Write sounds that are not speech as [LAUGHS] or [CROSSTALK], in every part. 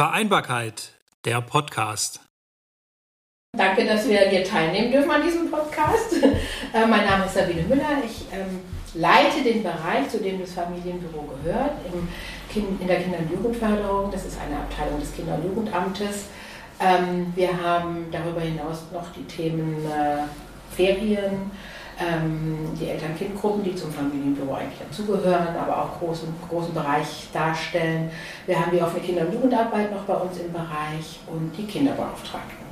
Vereinbarkeit, der Podcast. Danke, dass wir hier teilnehmen dürfen an diesem Podcast. [LAUGHS] Äh, mein Name ist Sabine Müller. Ich ähm, leite den Bereich, zu dem das Familienbüro gehört, kind, in der Kinder- und Jugendförderung. Das ist eine Abteilung des Kinder- und Jugendamtes. Ähm, wir haben darüber hinaus noch die Themen äh, Ferien, die Eltern-Kind-Gruppen, die zum Familienbüro eigentlich dazugehören, aber auch großen, großen Bereich darstellen. Wir haben die offene Kinder- und Jugendarbeit noch bei uns im Bereich und die Kinderbeauftragten.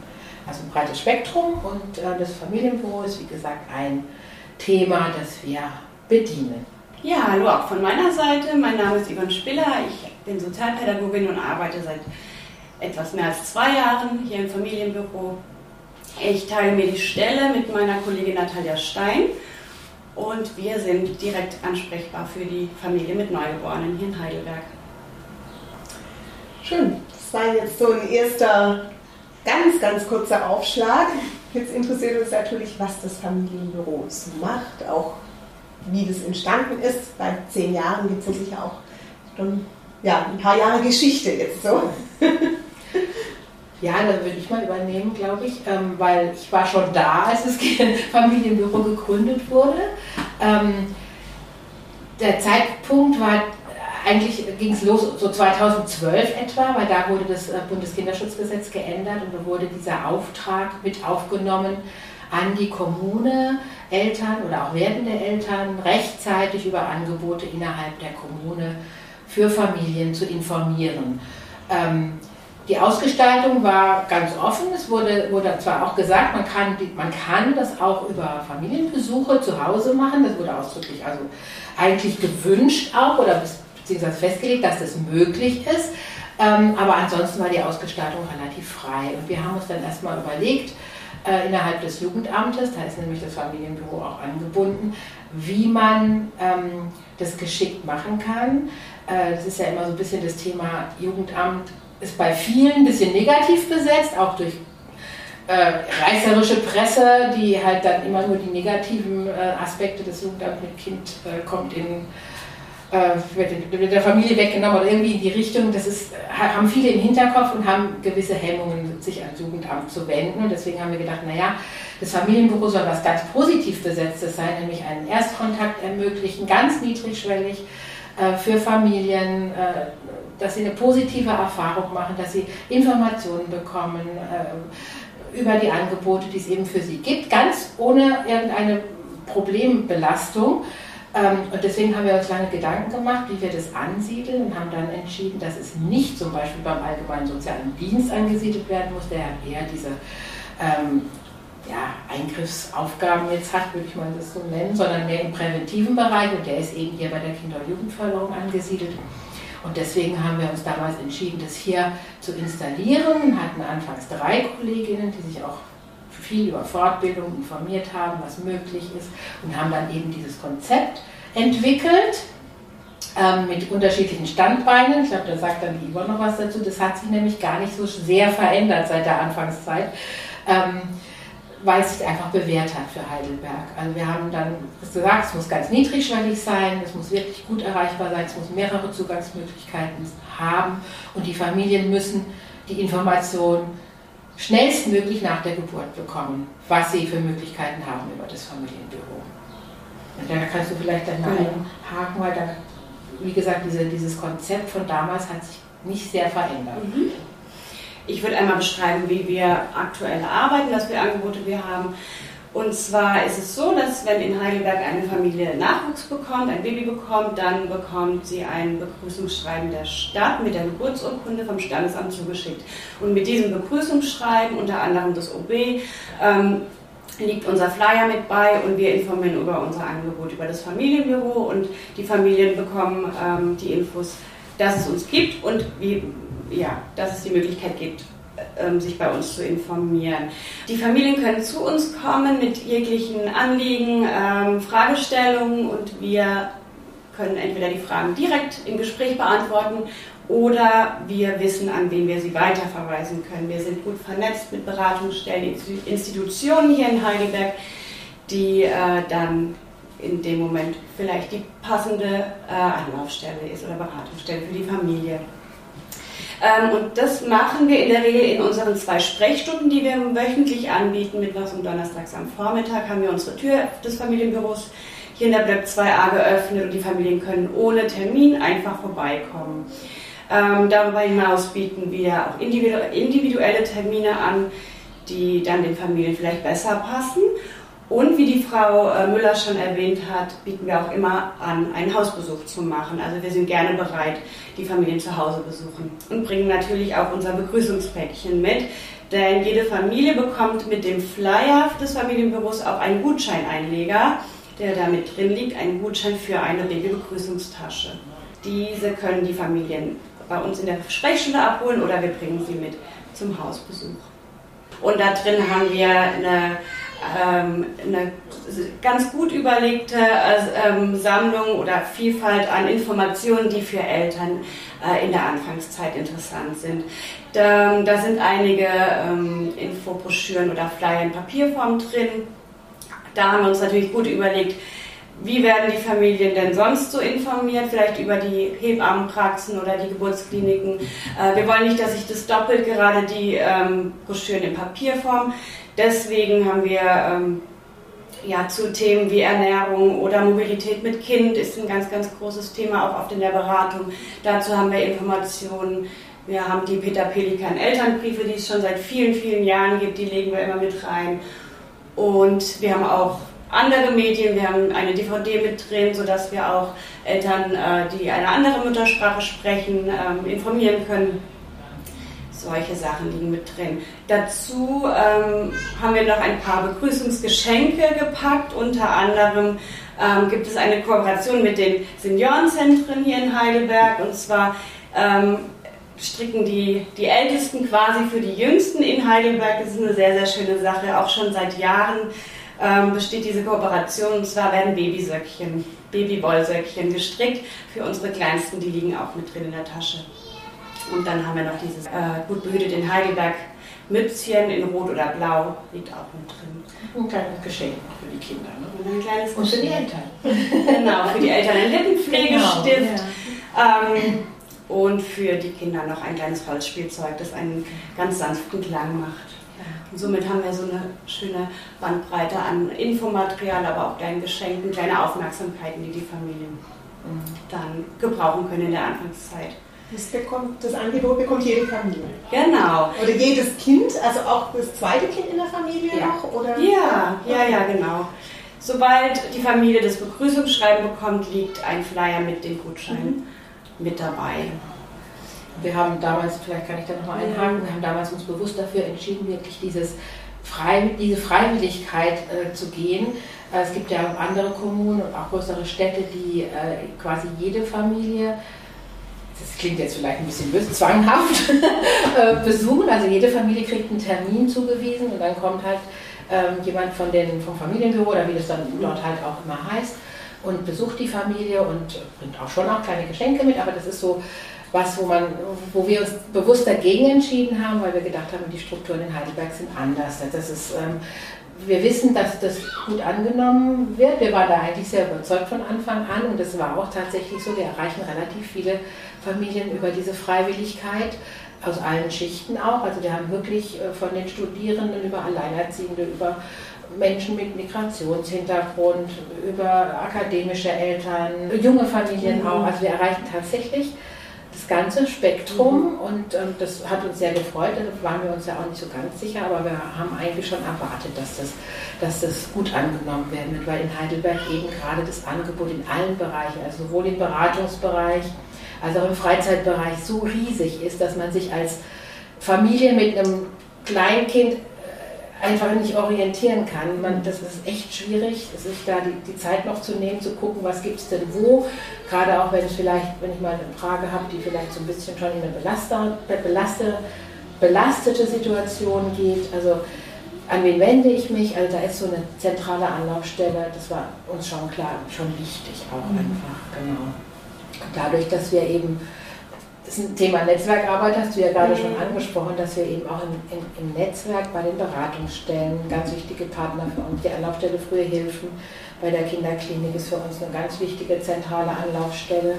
Also ein breites Spektrum und äh, das Familienbüro ist, wie gesagt, ein Thema, das wir bedienen. Ja, hallo auch von meiner Seite. Mein Name ist Yvonne Spiller. Ich bin Sozialpädagogin und arbeite seit etwas mehr als zwei Jahren hier im Familienbüro ich teile mir die Stelle mit meiner Kollegin Natalia Stein und wir sind direkt ansprechbar für die Familie mit Neugeborenen hier in Heidelberg. Schön. Das war jetzt so ein erster ganz, ganz kurzer Aufschlag. Jetzt interessiert uns natürlich, was das Familienbüro so macht, auch wie das entstanden ist. Bei zehn Jahren gibt es sicher auch schon ja, ein paar Jahre Geschichte jetzt so. [LAUGHS] Ja, da würde ich mal übernehmen, glaube ich, ähm, weil ich war schon da, als das [LAUGHS] Familienbüro gegründet wurde. Ähm, der Zeitpunkt war eigentlich ging es los so 2012 etwa, weil da wurde das äh, Bundeskinderschutzgesetz geändert und da wurde dieser Auftrag mit aufgenommen an die Kommune, Eltern oder auch werdende Eltern rechtzeitig über Angebote innerhalb der Kommune für Familien zu informieren. Ähm, die Ausgestaltung war ganz offen. Es wurde, wurde zwar auch gesagt, man kann, man kann das auch über Familienbesuche zu Hause machen. Das wurde ausdrücklich also eigentlich gewünscht auch oder beziehungsweise festgelegt, dass das möglich ist. Ähm, aber ansonsten war die Ausgestaltung relativ frei. Und wir haben uns dann erstmal überlegt, äh, innerhalb des Jugendamtes, da ist nämlich das Familienbüro auch angebunden, wie man ähm, das geschickt machen kann. Äh, das ist ja immer so ein bisschen das Thema Jugendamt ist bei vielen ein bisschen negativ besetzt, auch durch äh, reißerische Presse, die halt dann immer nur die negativen äh, Aspekte des Jugendamts mit Kind äh, kommt in äh, wird der Familie weggenommen oder irgendwie in die Richtung. Das ist, haben viele im Hinterkopf und haben gewisse Hemmungen, sich ans Jugendamt zu wenden. Und deswegen haben wir gedacht, naja, das Familienbüro soll was ganz positiv besetztes sein, nämlich einen Erstkontakt ermöglichen, ganz niedrigschwellig äh, für Familien, äh, dass sie eine positive Erfahrung machen, dass sie Informationen bekommen äh, über die Angebote, die es eben für sie gibt, ganz ohne irgendeine Problembelastung. Ähm, und deswegen haben wir uns lange Gedanken gemacht, wie wir das ansiedeln und haben dann entschieden, dass es nicht zum Beispiel beim Allgemeinen Sozialen Dienst angesiedelt werden muss, der eher diese ähm, ja, Eingriffsaufgaben jetzt hat, würde ich mal das so nennen, sondern mehr im präventiven Bereich und der ist eben hier bei der Kinder- und Jugendförderung angesiedelt. Und deswegen haben wir uns damals entschieden, das hier zu installieren. Hatten anfangs drei Kolleginnen, die sich auch viel über Fortbildung informiert haben, was möglich ist und haben dann eben dieses Konzept entwickelt ähm, mit unterschiedlichen Standbeinen. Ich glaube, da sagt dann die Yvonne noch was dazu. Das hat sich nämlich gar nicht so sehr verändert seit der Anfangszeit. Ähm, weil es sich einfach bewährt hat für Heidelberg. Also wir haben dann gesagt, es muss ganz niedrigschwellig sein, es muss wirklich gut erreichbar sein, es muss mehrere Zugangsmöglichkeiten haben und die Familien müssen die Information schnellstmöglich nach der Geburt bekommen, was sie für Möglichkeiten haben über das Familienbüro. Und da kannst du vielleicht dann mal einhaken, weil da, wie gesagt, diese, dieses Konzept von damals hat sich nicht sehr verändert. Mhm. Ich würde einmal beschreiben, wie wir aktuell arbeiten, was für Angebote wir haben. Und zwar ist es so, dass wenn in Heidelberg eine Familie Nachwuchs bekommt, ein Baby bekommt, dann bekommt sie ein Begrüßungsschreiben der Stadt mit der Geburtsurkunde vom Standesamt zugeschickt. Und mit diesem Begrüßungsschreiben, unter anderem das OB, ähm, liegt unser Flyer mit bei und wir informieren über unser Angebot, über das Familienbüro und die Familien bekommen ähm, die Infos, dass es uns gibt und wie ja, dass es die Möglichkeit gibt, ähm, sich bei uns zu informieren. Die Familien können zu uns kommen mit jeglichen Anliegen, ähm, Fragestellungen und wir können entweder die Fragen direkt im Gespräch beantworten oder wir wissen, an wen wir sie weiterverweisen können. Wir sind gut vernetzt mit Beratungsstellen, Institutionen hier in Heidelberg, die äh, dann in dem Moment vielleicht die passende äh, Anlaufstelle ist oder Beratungsstelle für die Familie. Ähm, und das machen wir in der Regel in unseren zwei Sprechstunden, die wir wöchentlich anbieten. Mittwochs und Donnerstags am Vormittag haben wir unsere Tür des Familienbüros hier in der Block 2a geöffnet und die Familien können ohne Termin einfach vorbeikommen. Ähm, darüber hinaus bieten wir auch individuelle Termine an, die dann den Familien vielleicht besser passen. Und wie die Frau äh, Müller schon erwähnt hat, bieten wir auch immer an, einen Hausbesuch zu machen. Also wir sind gerne bereit, die Familien zu Hause besuchen und bringen natürlich auch unser Begrüßungspäckchen mit. Denn jede Familie bekommt mit dem Flyer des Familienbüros auch einen Gutscheineinleger, der da mit drin liegt, einen Gutschein für eine Regelbegrüßungstasche. Diese können die Familien bei uns in der Sprechstunde abholen oder wir bringen sie mit zum Hausbesuch. Und da drin haben wir eine ähm, eine ganz gut überlegte ähm, Sammlung oder Vielfalt an Informationen, die für Eltern äh, in der Anfangszeit interessant sind. Da, da sind einige ähm, Infobroschüren oder Flyer in Papierform drin. Da haben wir uns natürlich gut überlegt, wie werden die Familien denn sonst so informiert, vielleicht über die Hebammenpraxen oder die Geburtskliniken. Äh, wir wollen nicht, dass sich das doppelt, gerade die ähm, Broschüren in Papierform. Deswegen haben wir ähm, ja, zu Themen wie Ernährung oder Mobilität mit Kind ist ein ganz, ganz großes Thema, auch oft in der Beratung. Dazu haben wir Informationen. Wir haben die Peter Pelikan Elternbriefe, die es schon seit vielen, vielen Jahren gibt, die legen wir immer mit rein. Und wir haben auch andere Medien, wir haben eine DVD mit drin, sodass wir auch Eltern, äh, die eine andere Muttersprache sprechen, ähm, informieren können solche Sachen liegen mit drin. Dazu ähm, haben wir noch ein paar Begrüßungsgeschenke gepackt. Unter anderem ähm, gibt es eine Kooperation mit den Seniorenzentren hier in Heidelberg. Und zwar ähm, stricken die, die Ältesten quasi für die Jüngsten in Heidelberg. Das ist eine sehr, sehr schöne Sache. Auch schon seit Jahren ähm, besteht diese Kooperation. Und zwar werden Babysöckchen, Babywollsöckchen gestrickt für unsere Kleinsten. Die liegen auch mit drin in der Tasche. Und dann haben wir noch dieses äh, gut behütet in Heidelberg Mützchen in Rot oder Blau, liegt auch mit drin. Ein kleines Geschenk für die Kinder. Ne? Und ein kleines Und für die Eltern. genau, für die Eltern ein Lippenpflegestift. Genau, ja. ähm, und für die Kinder noch ein kleines Holzspielzeug, das einen ganz sanften Klang macht. Und somit haben wir so eine schöne Bandbreite an Infomaterial, aber auch kleinen Geschenken, kleine Aufmerksamkeiten, die die Familien mhm. dann gebrauchen können in der Anfangszeit. Das, bekommt, das Angebot bekommt jede Familie. Genau. Oder jedes Kind, also auch das zweite Kind in der Familie ja. noch? Oder? Ja, ja, ja, genau. Sobald die Familie das Begrüßungsschreiben bekommt, liegt ein Flyer mit den Gutscheinen mhm. mit dabei. Wir haben damals, vielleicht kann ich da nochmal einhaken, wir haben damals uns bewusst dafür entschieden, wirklich dieses Frei, diese Freiwilligkeit äh, zu gehen. Äh, es gibt ja auch andere Kommunen und auch größere Städte, die äh, quasi jede Familie das klingt jetzt vielleicht ein bisschen böse, zwanghaft [LAUGHS] äh, besuchen. Also jede Familie kriegt einen Termin zugewiesen und dann kommt halt ähm, jemand von den, vom Familienbüro oder wie das dann dort halt auch immer heißt und besucht die Familie und bringt auch schon auch kleine Geschenke mit, aber das ist so was, wo, man, wo wir uns bewusst dagegen entschieden haben, weil wir gedacht haben, die Strukturen in Heidelberg sind anders. Das ist, ähm, wir wissen, dass das gut angenommen wird. Wir waren da eigentlich sehr überzeugt von Anfang an und es war auch tatsächlich so, wir erreichen relativ viele Familien über diese Freiwilligkeit aus allen Schichten auch. Also wir haben wirklich äh, von den Studierenden über Alleinerziehende, über Menschen mit Migrationshintergrund, über akademische Eltern, junge Familien auch. Also wir erreichen tatsächlich das ganze Spektrum mhm. und ähm, das hat uns sehr gefreut. Da waren wir uns ja auch nicht so ganz sicher, aber wir haben eigentlich schon erwartet, dass das, dass das gut angenommen werden wird, weil in Heidelberg eben gerade das Angebot in allen Bereichen, also sowohl im Beratungsbereich, als auch im Freizeitbereich so riesig ist, dass man sich als Familie mit einem Kleinkind einfach nicht orientieren kann. Man, das ist echt schwierig, sich da die, die Zeit noch zu nehmen, zu gucken, was gibt es denn wo. Gerade auch wenn es vielleicht, wenn ich mal eine Frage habe, die vielleicht so ein bisschen schon in eine belaster, belaste, belastete Situation geht. Also an wen wende ich mich? Also da ist so eine zentrale Anlaufstelle, das war uns schon klar, schon wichtig auch mhm. einfach, genau dadurch, dass wir eben, das ist ein Thema Netzwerkarbeit, hast du ja gerade schon mhm. angesprochen, dass wir eben auch im, im, im, Netzwerk bei den Beratungsstellen ganz wichtige Partner für uns, die Anlaufstelle Frühe Hilfen bei der Kinderklinik ist für uns eine ganz wichtige zentrale Anlaufstelle.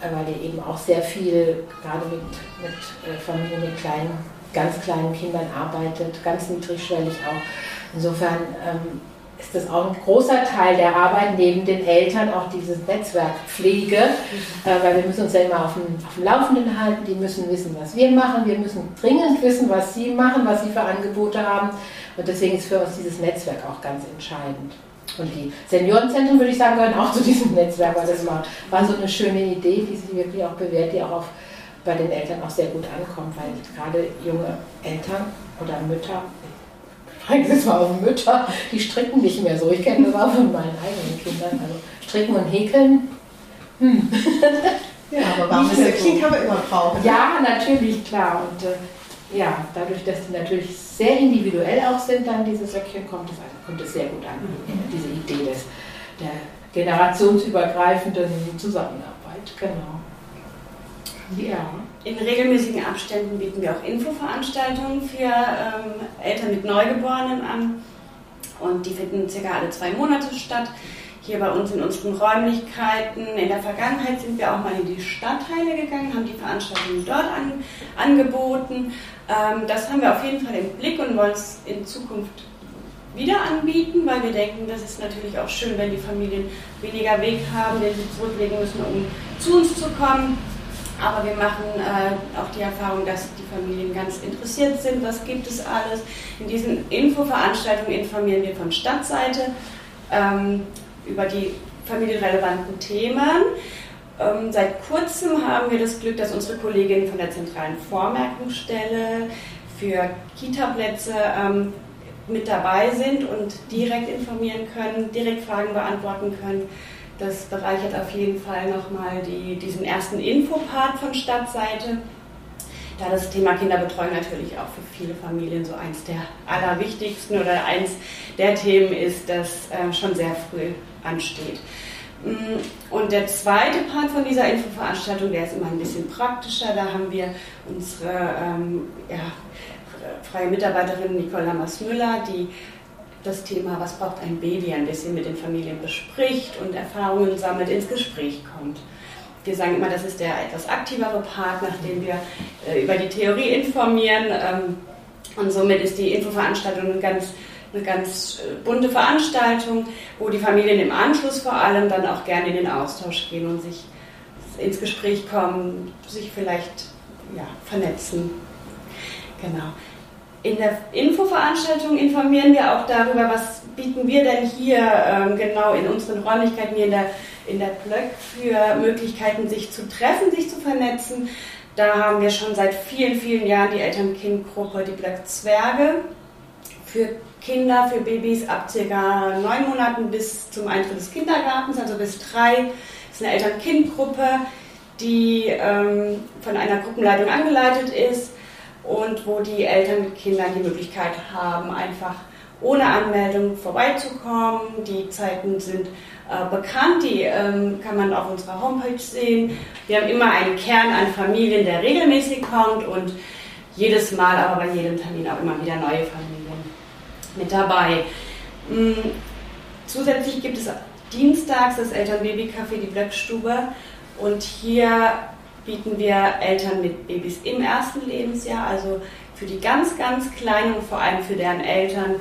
äh, weil ihr eben auch sehr viel, gerade mit, mit äh, Familien mit kleinen, ganz kleinen Kindern arbeitet, ganz niedrigschwellig auch. Insofern ähm, ist das auch ein großer Teil der Arbeit neben den Eltern, auch diese Netzwerkpflege, äh, weil wir müssen uns ja immer auf dem, auf dem Laufenden halten, die müssen wissen, was wir machen, wir müssen dringend wissen, was sie machen, was sie für Angebote haben. Und deswegen ist für uns dieses Netzwerk auch ganz entscheidend. Und die Seniorenzentren, würde ich sagen, gehören auch zu diesem Netzwerk, weil das war, war so eine schöne Idee, die sich wirklich auch bewährt, die auch auf, bei den Eltern auch sehr gut ankommt, weil gerade junge Eltern oder Mütter, jetzt mal auf Mütter, die stricken nicht mehr so. Ich kenne das auch von meinen eigenen Kindern. Also stricken und häkeln. Hm. [LAUGHS] Ja, aber warmes Söckchen kann man immer brauchen. Ja, natürlich, klar. Und äh, ja, dadurch, dass die natürlich sehr individuell auch sind, dann diese Söckchen, kommt es, also kommt es sehr gut an. Mhm. Diese Idee des, der generationsübergreifenden Zusammenarbeit, genau. Ja. In regelmäßigen Abständen bieten wir auch Infoveranstaltungen für ähm, Eltern mit Neugeborenen an. Und die finden circa alle zwei Monate statt. Hier bei uns in unseren Räumlichkeiten. In der Vergangenheit sind wir auch mal in die Stadtteile gegangen, haben die Veranstaltungen dort an, angeboten. Ähm, das haben wir auf jeden Fall im Blick und wollen es in Zukunft wieder anbieten, weil wir denken, das ist natürlich auch schön, wenn die Familien weniger Weg haben, den sie zurücklegen müssen, um zu uns zu kommen. Aber wir machen äh, auch die Erfahrung, dass die Familien ganz interessiert sind, was gibt es alles. In diesen Infoveranstaltungen informieren wir von Stadtseite ähm, über die familienrelevanten Themen. Ähm, seit kurzem haben wir das Glück, dass unsere Kolleginnen von der zentralen Vormerkungsstelle für Kita-Plätze ähm, mit dabei sind und direkt informieren können, direkt Fragen beantworten können. Das bereichert auf jeden Fall nochmal die, diesen ersten Infopart von Stadtseite. Da das Thema Kinderbetreuung natürlich auch für viele Familien so eins der allerwichtigsten oder eins der Themen ist, das äh, schon sehr früh ansteht. Mm, und der zweite Part von dieser Infoveranstaltung, der ist immer ein bisschen praktischer. Da haben wir unsere ähm, ja, freie Mitarbeiterin Nicole Lammers-Müller, die das Thema, was braucht ein Baby, ein bisschen mit den Familien bespricht und Erfahrungen sammelt, ins Gespräch kommt. Wir sagen immer, das ist der etwas aktivere Part, nachdem wir äh, über die Theorie informieren. Ähm, und somit ist die Infoveranstaltung ein ganz eine ganz äh, bunte Veranstaltung, wo die Familien im Anschluss vor allem dann auch gerne in den Austausch gehen und sich ins Gespräch kommen, sich vielleicht ja, vernetzen. Genau. In der Infoveranstaltung informieren wir auch darüber, was bieten wir denn hier ähm, genau in unseren Räumlichkeiten hier in der, in der Plöck für Möglichkeiten, sich zu treffen, sich zu vernetzen. Da haben wir schon seit vielen, vielen Jahren die Eltern-Kind-Gruppe, die Plöck Zwerge, für Kinder, für Babys ab ca. neun Monaten bis zum Eintritt des Kindergartens, also bis drei. Das ist eine Eltern-Kind-Gruppe, die ähm, von einer Gruppenleitung angeleitet ist und wo die Eltern mit Kindern die Möglichkeit haben, einfach ohne Anmeldung vorbeizukommen. Die Zeiten sind äh, bekannt, die ähm, kann man auf unserer Homepage sehen. Wir haben immer einen Kern an Familien, der regelmäßig kommt und jedes Mal, aber bei jedem Termin auch immer wieder neue Familien mit dabei. Mm, zusätzlich gibt es dienstags das Eltern-Baby-Café, die Blöckstube. Und hier bieten wir Eltern mit Babys im ersten Lebensjahr, also für die ganz, ganz Kleinen und vor allem für deren Eltern,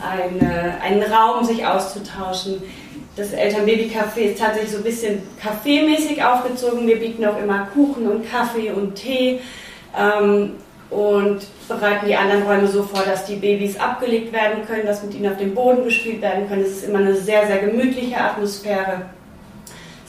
eine, einen Raum, sich auszutauschen. Das Eltern-Baby-Café ist tatsächlich so ein bisschen kaffeemäßig aufgezogen. Wir bieten auch immer Kuchen und Kaffee und Tee. Ähm, und bereiten die anderen Räume so vor, dass die Babys abgelegt werden können, dass mit ihnen auf dem Boden gespielt werden können. Es ist immer eine sehr, sehr gemütliche Atmosphäre.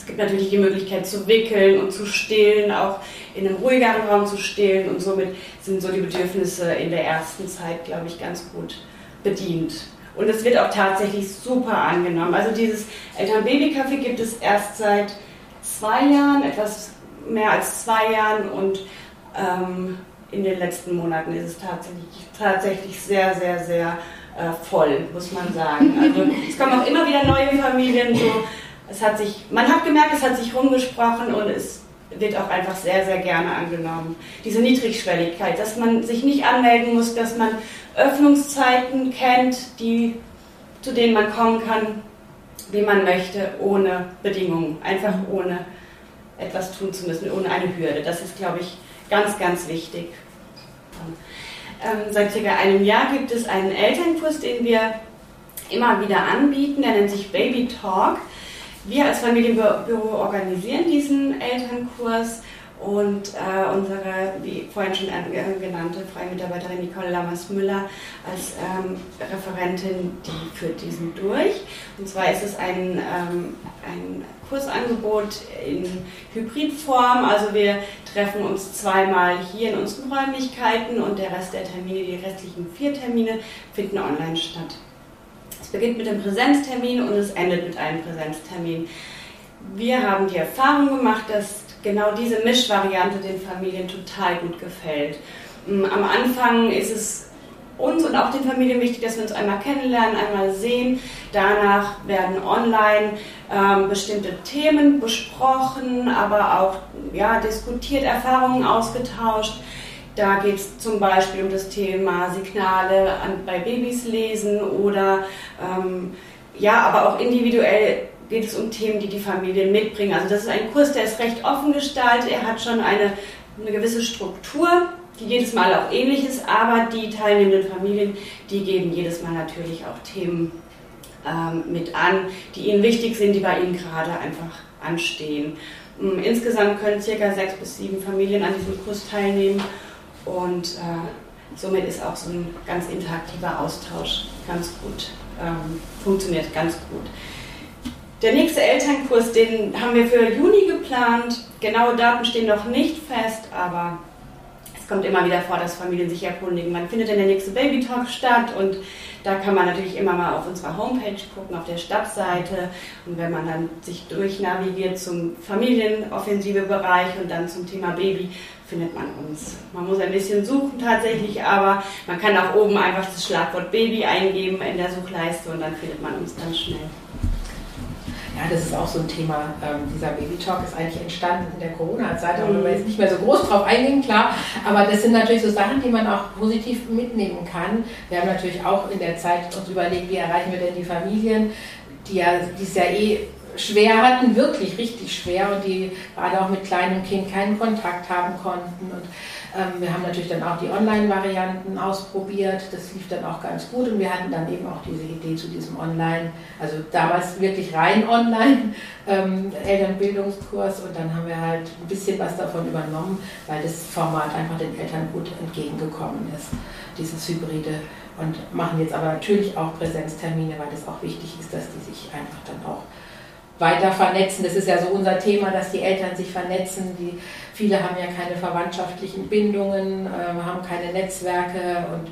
Es gibt natürlich die Möglichkeit zu wickeln und zu stillen, auch in einem ruhigeren Raum zu stillen und somit sind so die Bedürfnisse in der ersten Zeit, glaube ich, ganz gut bedient. Und es wird auch tatsächlich super angenommen. Also dieses Eltern-Baby-Café gibt es erst seit zwei Jahren, etwas mehr als zwei Jahren und ähm, in den letzten Monaten ist es tatsächlich, tatsächlich sehr, sehr, sehr äh, voll, muss man sagen. Also es kommen auch immer wieder neue Familien. So. Es hat sich, man hat gemerkt, es hat sich rumgesprochen und es wird auch einfach sehr, sehr gerne angenommen. Diese Niedrigschwelligkeit, dass man sich nicht anmelden muss, dass man Öffnungszeiten kennt, die, zu denen man kommen kann, wie man möchte, ohne Bedingungen, einfach ohne etwas tun zu müssen, ohne eine Hürde. Das ist, glaube ich, ganz, ganz wichtig. Ähm, seit circa einem Jahr gibt es einen Elternkurs, den wir immer wieder anbieten. Der nennt sich Baby Talk. Wir als Familienbüro organisieren diesen Elternkurs und äh, unsere, wie vorhin schon genannte freie Mitarbeiterin Nicole Lammers-Müller als ähm, Referentin, die führt diesen durch. Und zwar ist es ein, ähm, ein Kursangebot in Hybridform. Also wir treffen uns zweimal hier in unseren Räumlichkeiten und der Rest der Termine, die restlichen vier Termine, finden online statt. Es beginnt mit dem Präsenztermin und es endet mit einem Präsenztermin. Wir haben die Erfahrung gemacht, dass genau diese Mischvariante den Familien total gut gefällt. Mm, am Anfang ist es uns und auch den Familien wichtig, dass wir uns einmal kennenlernen, einmal sehen. Danach werden online ähm, bestimmte Themen besprochen, aber auch ja, diskutiert, Erfahrungen ausgetauscht. Da geht es zum Beispiel um das Thema Signale an, bei Babys lesen oder ähm, ja, aber auch individuell geht es um Themen, die die Familien mitbringen. Also das ist ein Kurs, der ist recht offen gestaltet. Er hat schon eine, eine gewisse Struktur, die jedes Mal auch ähnlich ist, aber die teilnehmenden Familien, die geben jedes Mal natürlich auch Themen ähm, mit an, die ihnen wichtig sind, die bei ihnen gerade einfach anstehen. Ähm, insgesamt können circa sechs bis sieben Familien an diesem Kurs teilnehmen und äh, somit ist auch so ein ganz interaktiver Austausch ganz gut, ähm, funktioniert ganz gut. Der nächste Elternkurs, den haben wir für Juni geplant. Genaue Daten stehen noch nicht fest, aber es kommt immer wieder vor, dass Familien sich erkundigen, wann findet denn der nächste Baby Talk statt und da kann man natürlich immer mal auf unserer Homepage gucken, auf der Stadtseite und wenn man dann sich durchnavigiert zum Familienoffensive Bereich und dann zum Thema Baby, findet man uns. Man muss ein bisschen suchen tatsächlich, aber man kann auch oben einfach das Schlagwort Baby eingeben in der Suchleiste und dann findet man uns ganz schnell. Ja, das ist auch so ein Thema. Ähm, dieser Baby Talk ist eigentlich entstanden in der Corona-Zeit, da wollen wir jetzt nicht mehr so groß drauf eingehen, klar. Aber das sind natürlich so Sachen, die man auch positiv mitnehmen kann. Wir haben natürlich auch in der Zeit uns überlegt, wie erreichen wir denn die Familien, die ja, die es ja eh schwer hatten, wirklich richtig schwer und die gerade auch mit kleinem Kind keinen Kontakt haben konnten. Und ähm, wir haben natürlich dann auch die Online-Varianten ausprobiert. Das lief dann auch ganz gut und wir hatten dann eben auch diese Idee zu diesem Online, also damals wirklich rein [LAUGHS] online ähm, Elternbildungskurs und dann haben wir halt ein bisschen was davon übernommen, weil das Format einfach den Eltern gut entgegengekommen ist, dieses Hybride. Und machen jetzt aber natürlich auch Präsenztermine, weil es auch wichtig ist, dass die sich einfach dann auch weiter vernetzen. Das ist ja so unser Thema, dass die Eltern sich vernetzen. Die, viele haben ja keine verwandtschaftlichen Bindungen, äh, haben keine Netzwerke und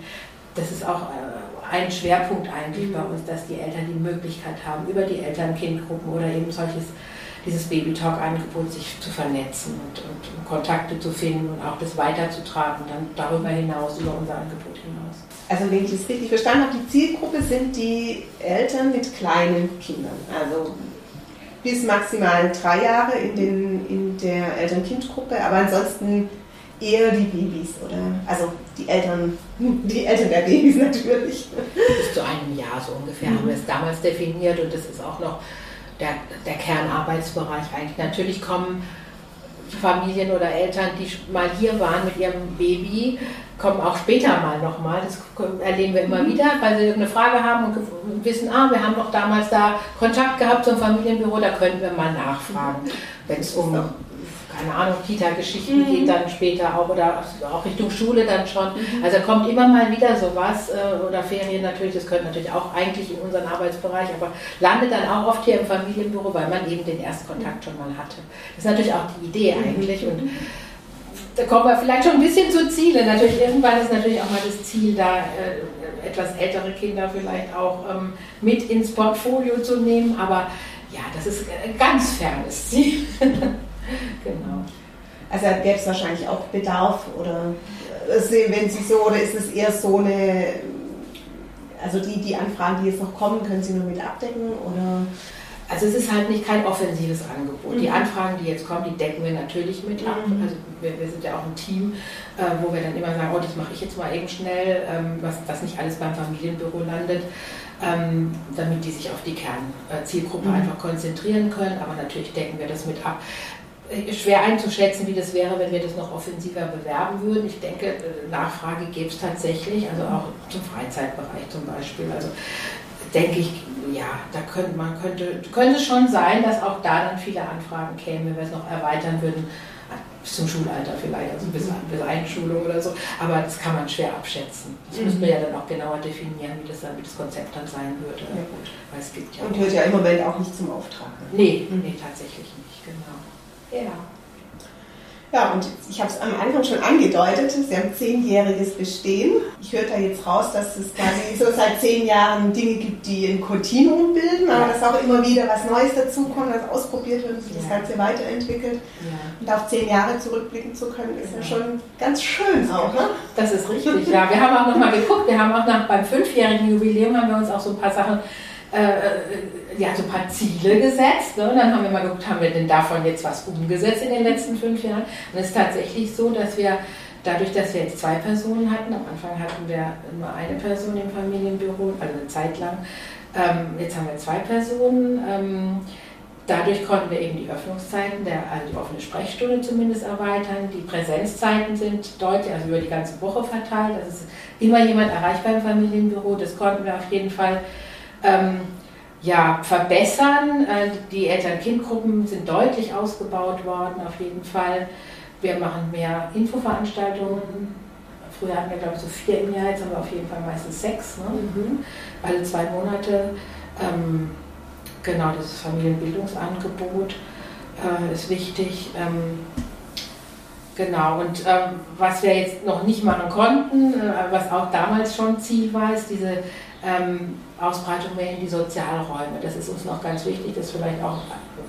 das ist auch äh, ein Schwerpunkt eigentlich mhm. bei uns, dass die Eltern die Möglichkeit haben, über die Eltern-Kind-Gruppen oder eben solches dieses Baby-Talk-Angebot sich zu vernetzen und, und, Kontakte zu finden und auch das weiterzutragen, dann darüber hinaus, über unser Angebot hinaus. Also wenn ich das richtig verstanden habe, die Zielgruppe sind die Eltern mit kleinen Kindern. Also bis maximal drei Jahre in, den, in der Eltern-Kind-Gruppe, aber ansonsten eher die Babys, oder? Also die Eltern, [LAUGHS] die Eltern der Babys natürlich. Bis zu einem Jahr so ungefähr mhm. haben wir es damals definiert und das ist auch noch der, der Kernarbeitsbereich eigentlich. Natürlich kommen Familien oder Eltern, die mal hier waren mit ihrem Baby, kommen auch später mal nochmal. Das erleben wir immer mhm. wieder, weil sie irgendeine Frage haben und wissen, ah, wir haben doch damals da Kontakt gehabt zum Familienbüro, da könnten wir mal nachfragen, mhm. wenn es um keine Ahnung, Kita-Geschichten mhm. geht dann später auch oder auch Richtung Schule dann schon. Mhm. Also kommt immer mal wieder sowas äh, oder Ferien natürlich, das gehört natürlich auch eigentlich in unseren Arbeitsbereich, aber landet dann auch oft hier im Familienbüro, weil man eben den Erstkontakt schon mal hatte. Das ist natürlich auch die Idee mhm. eigentlich und da kommen wir vielleicht schon ein bisschen zu Ziele. Natürlich, irgendwann ist natürlich auch mal das Ziel, da äh, etwas ältere Kinder vielleicht auch ähm, mit ins Portfolio zu nehmen, aber ja, das ist ein ganz fernes Ziel. [LAUGHS] [LAUGHS] genau. Also gäbe es wahrscheinlich auch Bedarf oder äh, wenn Sie so, oder ist es eher so eine, also die, die Anfragen, die jetzt noch kommen, können Sie nur mit abdecken oder? Also es ist halt nicht kein offensives Angebot. Mhm. Die Anfragen, die jetzt kommen, die decken wir natürlich mit ab. Mhm. Also wir, wir, sind ja auch ein Team, äh, wo wir dann immer sagen, oh, das mache ich jetzt mal eben schnell, ähm, was, was nicht alles beim Familienbüro landet, ähm, damit die sich auf die Kernzielgruppe mhm. einfach konzentrieren können. Aber natürlich decken wir das mit ab äh, schwer einzuschätzen, wie das wäre, wenn wir das noch offensiver bewerben würden. Ich denke, äh, Nachfrage gäbe es tatsächlich, also auch zum Freizeitbereich zum Beispiel. Also denke ich, ja, da könnte man könnte, könnte schon sein, dass auch da dann viele Anfragen kämen, wenn wir es noch erweitern würden bis zum Schulalter vielleicht, also bis, bis Einschulung oder so. Aber das kann man schwer abschätzen. Das mhm. müssen wir ja dann auch genauer definieren, wie das, dann, wie das Konzept dann sein würde. Ja, Weil es gibt ja Und hört ja im Moment auch nicht zum Auftrag. Ne? Nee, nee, tatsächlich nicht, genau. Ja. Ja, und ich habe es am Anfang schon angedeutet, Sie haben zehnjähriges Bestehen. Ich höre da jetzt raus, dass es quasi so seit zehn Jahren Dinge gibt, die ein Kontinuum bilden, aber ja. dass auch immer wieder was Neues dazukommt, was ausprobiert wird und sich ja. das Ganze weiterentwickelt. Ja. Und auf zehn Jahre zurückblicken zu können, ist ja, schon ganz schön auch. Ne? Das ist richtig, ja. Wir haben auch nochmal geguckt, wir haben auch nach, beim fünfjährigen Jubiläum haben wir uns auch so ein paar Sachen äh, ja, so ein paar Ziele gesetzt. Ne? Und dann haben wir mal geguckt, haben wir denn davon jetzt was umgesetzt in den letzten fünf Jahren? Und es ist tatsächlich so, dass wir dadurch, dass wir jetzt zwei Personen hatten, am Anfang hatten wir nur eine Person im Familienbüro, also eine Zeit lang, ähm, jetzt haben wir zwei Personen. Ähm, dadurch konnten wir eben die Öffnungszeiten, der, also die offene Sprechstunde zumindest erweitern. Die Präsenzzeiten sind deutlich, also über die ganze Woche verteilt. Also ist immer jemand erreichbar im Familienbüro. Das konnten wir auf jeden Fall ähm, ja, verbessern. Äh, die Eltern-Kind-Gruppen sind deutlich ausgebaut worden, auf jeden Fall. Wir machen mehr Infoveranstaltungen. Früher hatten wir, glaube ich, so vier im Jahr, jetzt haben wir auf jeden Fall meistens sechs, ne? mhm. alle zwei Monate. Ähm, genau, das Familienbildungsangebot äh, ist wichtig. Ähm, Genau, und ähm, was wir jetzt noch nicht machen konnten, äh, was auch damals schon Ziel war, ist diese ähm, Ausbreitung mehr in die Sozialräume. Das ist uns noch ganz wichtig, das ist vielleicht auch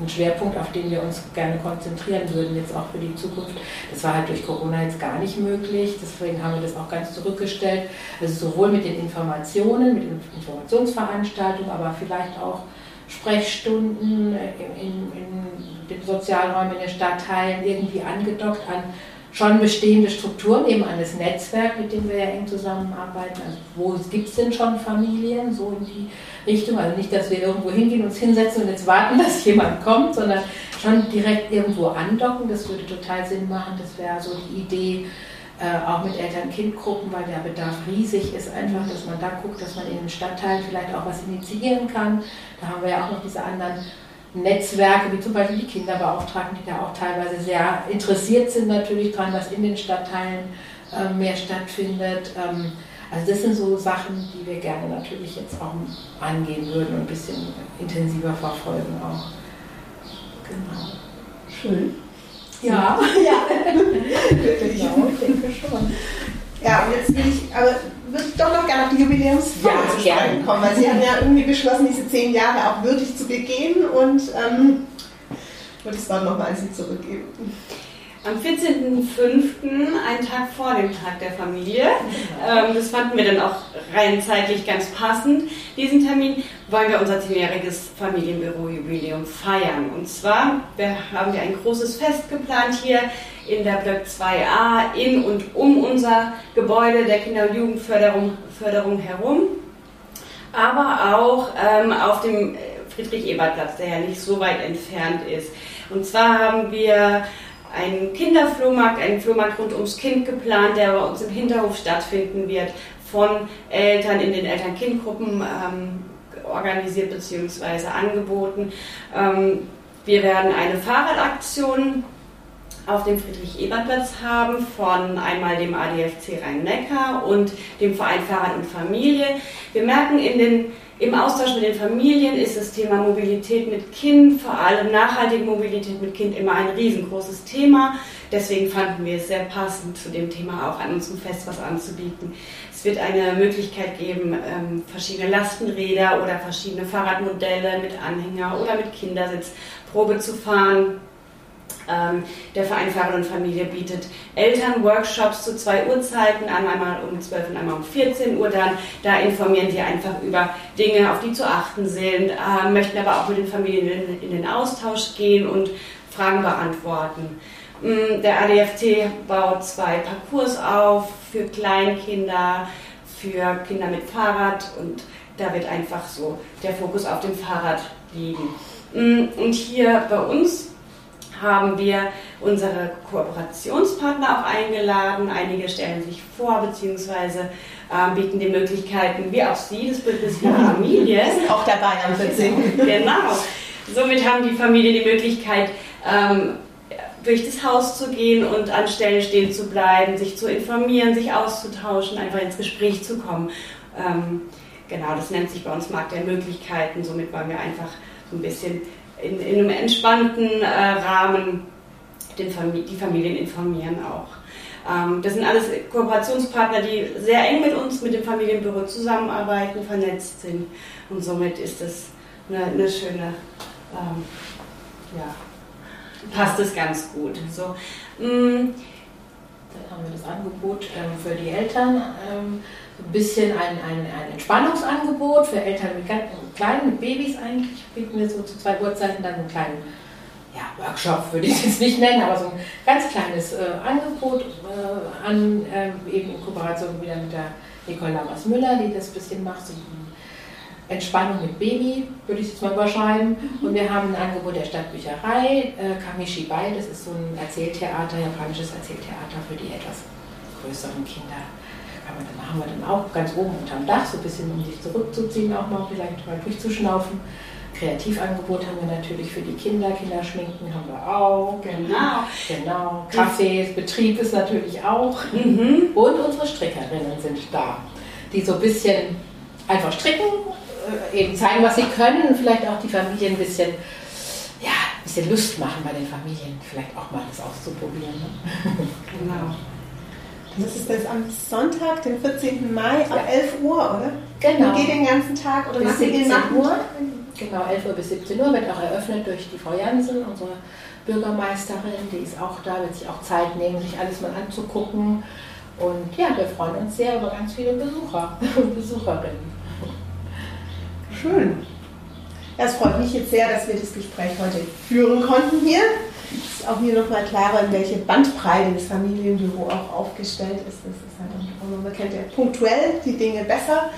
ein Schwerpunkt, auf den wir uns gerne konzentrieren würden, jetzt auch für die Zukunft. Das war halt durch Corona jetzt gar nicht möglich, deswegen haben wir das auch ganz zurückgestellt. Also sowohl mit den Informationen, mit den Informationsveranstaltungen, aber vielleicht auch Sprechstunden in, in, in den Sozialräumen, in den Stadtteilen irgendwie angedockt an schon bestehende Strukturen, eben das Netzwerk, mit dem wir ja eng zusammenarbeiten. Also wo gibt es denn schon Familien, so in die Richtung? Also nicht, dass wir irgendwo hingehen, uns hinsetzen und jetzt warten, [LAUGHS] dass jemand kommt, sondern schon direkt irgendwo andocken. Das würde total Sinn machen. Das wäre so die Idee, äh, auch mit Eltern-Kind-Gruppen, weil der Bedarf riesig ist, einfach, dass man da guckt, dass man in den Stadtteilen vielleicht auch was initiieren kann. Da haben wir ja auch noch diese anderen Netzwerke, wie zum Beispiel die Kinderbeauftragten, die da auch teilweise sehr interessiert sind natürlich daran, dass in den Stadtteilen äh, mehr stattfindet. Ähm, also das sind so Sachen, die wir gerne natürlich jetzt auch angehen würden und ein bisschen intensiver verfolgen auch. Genau. Schön. Ja, [LAUGHS] ja. [LAUGHS] genau, ich denke schon. Ja, und jetzt will ich, aber würde ich doch noch gerne auf die Jubiläumsfeier ja, zu sprechen kommen, weil Sie haben ja irgendwie beschlossen, diese zehn Jahre auch würdig zu begehen und ähm, würde es dann nochmal an Sie zurückgeben. Am 14.05., einen Tag vor dem Tag der Familie, ähm, das fanden wir dann auch rein zeitlich ganz passend, diesen Termin, wollen wir unser zehnjähriges Familienbüro-Jubiläum feiern. Und zwar wir, haben wir ein großes Fest geplant hier in der Block 2a in und um unser Gebäude der Kinder- und Jugendförderung Förderung herum, aber auch ähm, auf dem Friedrich-Ebert-Platz, der ja nicht so weit entfernt ist. Und zwar haben wir einen Kinderflohmarkt, einen Flohmarkt rund ums Kind geplant, der bei uns im Hinterhof stattfinden wird, von Eltern in den Eltern-Kind-Gruppen ähm, organisiert bzw. angeboten. Ähm, wir werden eine Fahrradaktion auf dem Friedrich-Ebert-Platz haben von einmal dem ADFC Rhein-Neckar und dem Verein Fahrrad und Familie. Wir merken in den im Austausch mit den Familien ist das Thema Mobilität mit Kind, vor allem nachhaltige Mobilität mit Kind, immer ein riesengroßes Thema. Deswegen fanden wir es sehr passend, zu dem Thema auch an unserem Fest was anzubieten. Es wird eine Möglichkeit geben, ähm, verschiedene Lastenräder oder verschiedene Fahrradmodelle mit Anhänger oder mit Kindersitz Probe zu fahren ähm, der Verein Fahrrad und Familie bietet Elternworkshops zu zwei Uhrzeiten einmal um 12 und einmal um 14 Uhr dann. Da informieren die einfach über Dinge, auf die zu achten sind, äh, möchten aber auch mit den Familien in, in, den Austausch gehen und Fragen beantworten. Mm, der ADFT baut zwei Parcours auf für Kleinkinder, für Kinder mit Fahrrad und da wird einfach so der Fokus auf dem Fahrrad liegen. Mm, und hier bei uns haben wir unsere Kooperationspartner auch eingeladen. Einige stellen sich vor, beziehungsweise äh, bieten die Möglichkeiten, wie auch Sie, das Bündnis für [LAUGHS] Familie. auch dabei am 14. [LAUGHS] genau. Somit haben die Familie die Möglichkeit, ähm, durch das Haus zu gehen und an Stellen stehen zu bleiben, sich zu informieren, sich auszutauschen, einfach ins Gespräch zu kommen. Ähm, genau, das nennt sich bei uns Markt der Möglichkeiten. Somit wollen wir einfach so ein bisschen in, in einem entspannten äh, Rahmen Famili die Familien informieren auch. Ähm, das sind alles Kooperationspartner, die sehr eng mit uns, mit dem Familienbüro zusammenarbeiten, vernetzt sind. Und somit ist das eine, eine schöne, ähm, ja, passt es ganz gut. So, mm, dann haben wir das Angebot ähm, für die Eltern. Ähm, ein bisschen ein, ein, ein Entspannungsangebot für Eltern mit kleinen, mit Babys eigentlich. Bieten wir so zu zwei Uhrzeiten dann einen kleinen ja, Workshop, würde ich es [LAUGHS] jetzt nicht nennen, aber so ein ganz kleines äh, Angebot äh, an, äh, eben in Kooperation wieder mit der Nicole Lammers-Müller, die das ein bisschen macht. So Entspannung mit Baby, würde ich jetzt mal überschreiben. Mhm. Und wir haben ein Angebot der Stadtbücherei, äh, Kamishibai, das ist so ein Erzähltheater, japanisches Erzähltheater für die etwas größeren Kinder kann man dann, haben wir dann auch ganz oben unterm Dach, so ein bisschen um sich zurückzuziehen, auch mal vielleicht mal durchzuschnaufen. Kreativangebot haben wir natürlich für die Kinder, Kinderschminken haben wir auch. Genau. Genau. Cafés, Betrieb ist natürlich auch. Mhm. Und unsere Strickerinnen sind da, die so ein bisschen einfach stricken, äh, eben zeigen, was sie können und vielleicht auch die Familie ein bisschen, ja, ein bisschen Lust machen bei den Familien, vielleicht auch mal das auszuprobieren. Ne? Genau. Das ist das am Sonntag, den 14. Mai, ab 11 Uhr, oder? Genau. Und geht den ganzen Tag oder bis 17 Uhr. Genau, 11 Uhr bis 17 Uhr wird auch eröffnet durch die Frau Jansen, unsere Bürgermeisterin. Die ist auch da, wird sich auch Zeit nehmen, sich alles mal anzugucken. Und ja, wir freuen uns sehr über ganz viele Besucher [LAUGHS] und Besucherinnen. Schön. Es freut mich jetzt sehr, dass wir das Gespräch heute führen konnten hier ist auch hier nochmal klarer, in welche Bandbreite das Familienbüro auch aufgestellt ist. Das ist halt auch, man kennt ja punktuell die Dinge besser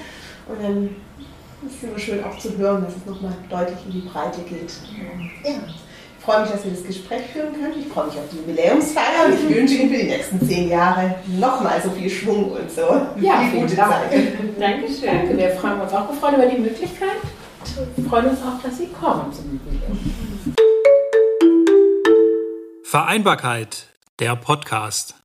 und dann ist es immer schön auch zu hören, dass es nochmal deutlich in die Breite geht. Ja. Ich freue mich, dass wir das Gespräch führen können. Ich freue mich auf die Jubiläumsfeier und ich wünsche Ihnen für die nächsten zehn Jahre nochmal so viel Schwung und so. Ja, viel gute Zeit. [LAUGHS] Dankeschön. Danke, wir freuen uns auch gefreut über die Möglichkeit. Wir freuen uns auch, dass Sie kommen zum Jubiläum. Vereinbarkeit, der Podcast.